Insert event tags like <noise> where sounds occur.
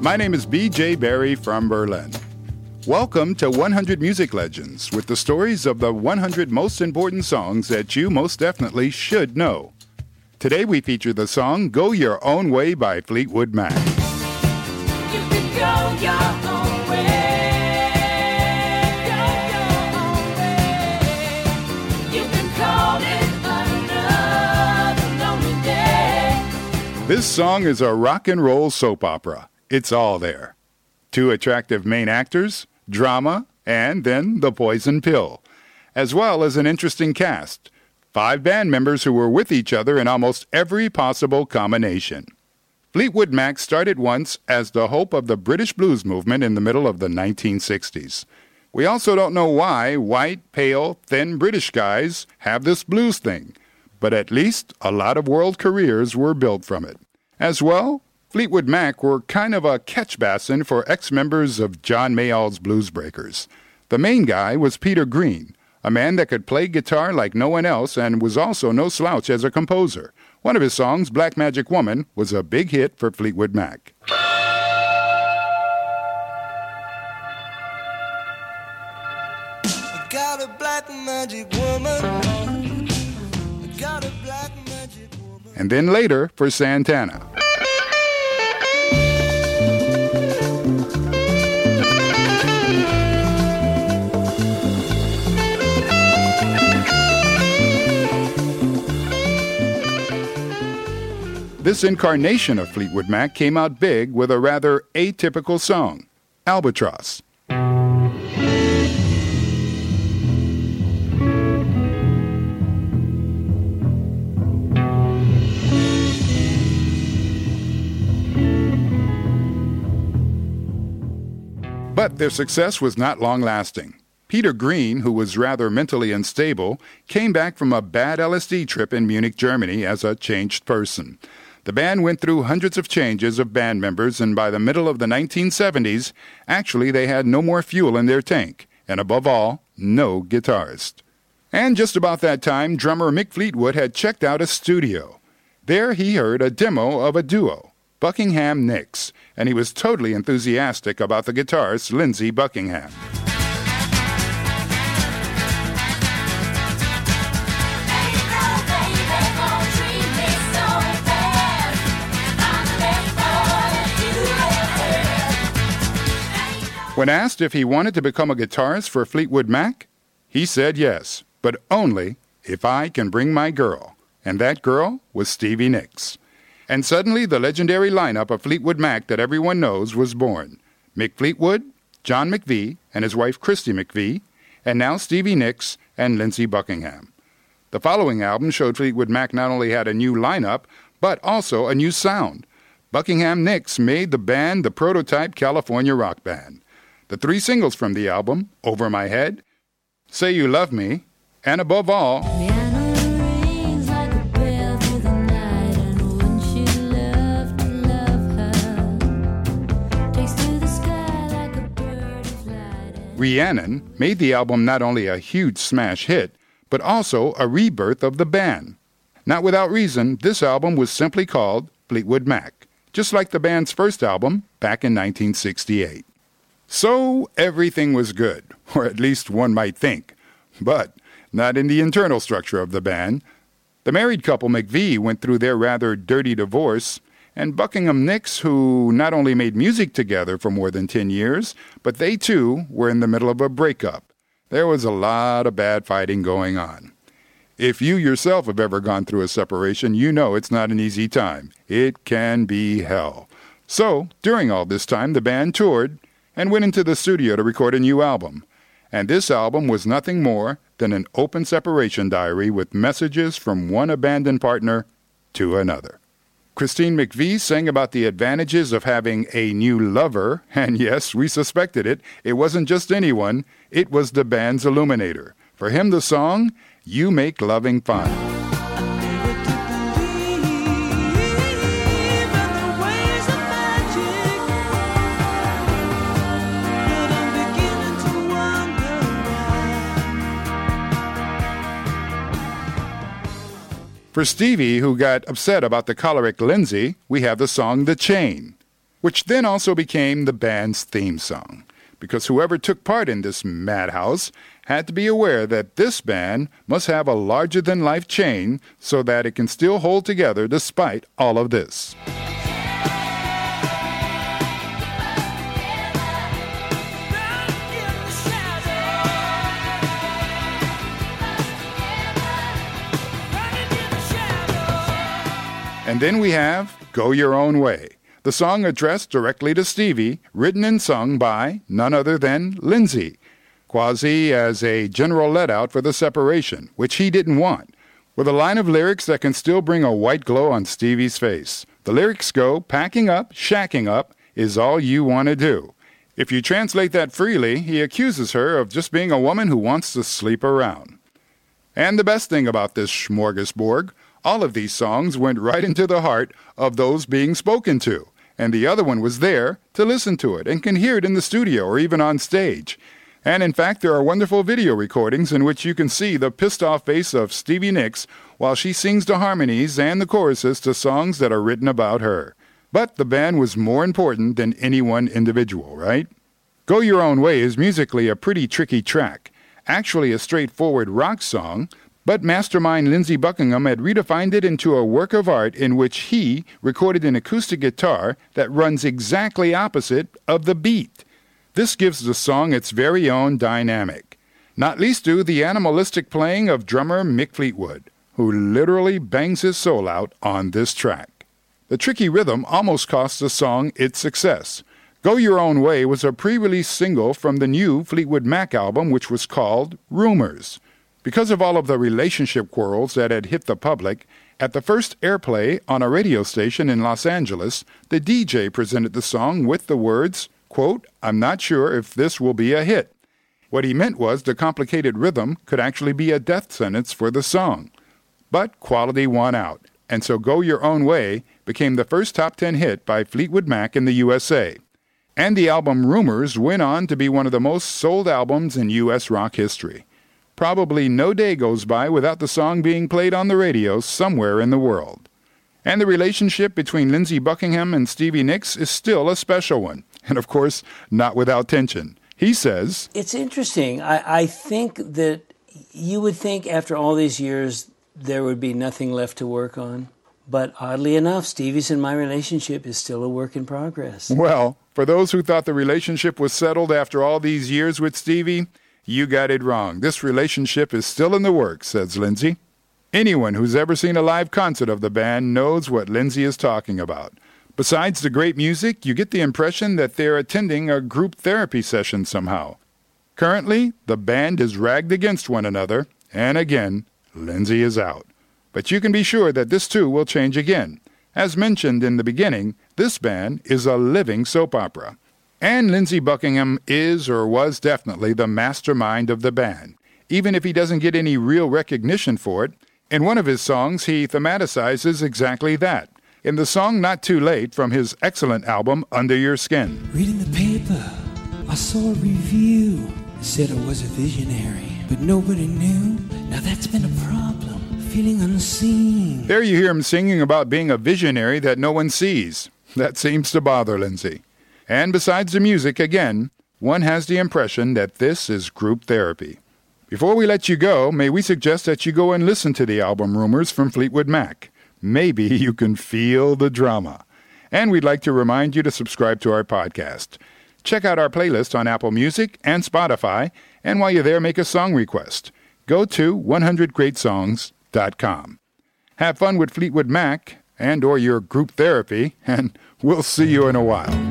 My name is BJ Barry from Berlin. Welcome to 100 Music Legends with the stories of the 100 most important songs that you most definitely should know. Today we feature the song Go Your Own Way by Fleetwood Mac. You can go your own way. Go your own way. You can call it another lonely day. This song is a rock and roll soap opera. It's all there. Two attractive main actors, drama, and then the poison pill, as well as an interesting cast. Five band members who were with each other in almost every possible combination. Fleetwood Mac started once as the hope of the British blues movement in the middle of the 1960s. We also don't know why white, pale, thin British guys have this blues thing, but at least a lot of world careers were built from it. As well, Fleetwood Mac were kind of a catch basin for ex members of John Mayall's Blues Breakers. The main guy was Peter Green, a man that could play guitar like no one else and was also no slouch as a composer. One of his songs, Black Magic Woman, was a big hit for Fleetwood Mac. I got a black magic woman. I got a black magic woman. And then later for Santana. This incarnation of Fleetwood Mac came out big with a rather atypical song, Albatross. But their success was not long lasting. Peter Green, who was rather mentally unstable, came back from a bad LSD trip in Munich, Germany as a changed person. The band went through hundreds of changes of band members, and by the middle of the 1970s, actually they had no more fuel in their tank, and above all, no guitarist. And just about that time, drummer Mick Fleetwood had checked out a studio. There he heard a demo of a duo, Buckingham Nicks, and he was totally enthusiastic about the guitarist Lindsey Buckingham. When asked if he wanted to become a guitarist for Fleetwood Mac, he said yes, but only if I can bring my girl. And that girl was Stevie Nicks. And suddenly the legendary lineup of Fleetwood Mac that everyone knows was born. Mick Fleetwood, John McVie, and his wife Christy McVie, and now Stevie Nicks and Lindsey Buckingham. The following album showed Fleetwood Mac not only had a new lineup, but also a new sound. Buckingham Nicks made the band the prototype California rock band. The three singles from the album, Over My Head, Say You Love Me, and above all, Rhiannon rings like a bell through the night, and when she loved to love her, takes to the sky like a bird of light. and- Rhiannon made the album not only a huge smash hit, but also a rebirth of the band. Not without reason, this album was simply called Fleetwood Mac, just like the band's first album back in 1968. So everything was good, or at least one might think, but not in the internal structure of the band. The married couple McVie went through their rather dirty divorce, and Buckingham Nicks, who not only made music together for more than 10 years, but they too were in the middle of a breakup. There was a lot of bad fighting going on. If you yourself have ever gone through a separation, you know it's not an easy time. It can be hell. So, during all this time, the band toured and went into the studio to record a new album. And this album was nothing more than an open separation diary with messages from one abandoned partner to another. Christine McVie sang about the advantages of having a new lover, <laughs> and yes, we suspected it. It wasn't just anyone, it was the band's illuminator. For him, the song, You Make Loving Fun. For Stevie, who got upset about the choleric Lindsey, we have the song The Chain. which then also became the band's theme song. Because whoever took part in this madhouse had to be aware that this band must have a larger than life chain so that it can still hold together despite all of this. And then we have Go Your Own Way, the song addressed directly to Stevie, written and sung by none other than Lindsey, quasi as a general let out for the separation, which he didn't want, with a line of lyrics that can still bring a white glow on Stevie's face. The lyrics go, Packing up, shacking up is all you want to do. If you translate that freely, he accuses her of just being a woman who wants to sleep around. And the best thing about this smorgasbord, all of these songs went right into the heart of those being spoken to, and the other one was there to listen to it and can hear it in the studio or even on stage. And in fact, there are wonderful video recordings in which you can see the pissed off face of Stevie Nicks while she sings the harmonies and the choruses to songs that are written about her. But the band was more important than any one individual, right? Go Your Own Way is musically a pretty tricky track, actually a straightforward rock song, but mastermind Lindsey Buckingham had redefined it into a work of art in which he recorded an acoustic guitar that runs exactly opposite of the beat. This gives the song its very own dynamic, not least due the animalistic playing of drummer Mick Fleetwood, who literally bangs his soul out on this track. The tricky rhythm almost cost the song its success. Go Your Own Way was a pre release single from the new Fleetwood Mac album, which was called Rumours. Because of all of the relationship quarrels that had hit the public, at the first airplay on a radio station in Los Angeles, the DJ presented the song with the words, quote, I'm not sure if this will be a hit. What he meant was the complicated rhythm could actually be a death sentence for the song. But quality won out, and so Go Your Own Way became the first top 10 hit by Fleetwood Mac in the USA. And the album Rumours went on to be one of the most sold albums in U.S. rock history. Probably no day goes by without the song being played on the radio somewhere in the world. And the relationship between Lindsey Buckingham and Stevie Nicks is still a special one, and of course, not without tension. He says, It's interesting. I, I think that you would think after all these years there would be nothing left to work on. But oddly enough, Stevie's and my relationship is still a work in progress. Well, for those who thought the relationship was settled after all these years with Stevie, you got it wrong. This relationship is still in the works, says Lindsey. Anyone who's ever seen a live concert of the band knows what Lindsey is talking about. Besides the great music, you get the impression that they're attending a group therapy session somehow. Currently, the band is ragged against one another, and again, Lindsey is out. But you can be sure that this too will change again. As mentioned in the beginning, this band is a living soap opera. And Lindsey Buckingham is or was definitely the mastermind of the band, even if he doesn't get any real recognition for it. In one of his songs, he thematicizes exactly that. In the song Not Too Late from his excellent album Under Your Skin. Reading the paper, I saw a review. It said I was a visionary, but nobody knew. Now that's been a problem. Feeling unseen. There you hear him singing about being a visionary that no one sees. That seems to bother Lindsey. And besides the music, again, one has the impression that this is group therapy. Before we let you go, may we suggest that you go and listen to the album Rumours from Fleetwood Mac. Maybe <laughs> you can feel the drama. And we'd like to remind you to subscribe to our podcast. Check out our playlist on Apple Music and Spotify, and while you're there, make a song request. Go to 100greatsongs.com. Have fun with Fleetwood Mac and or your group therapy, <laughs> and we'll see you in a while.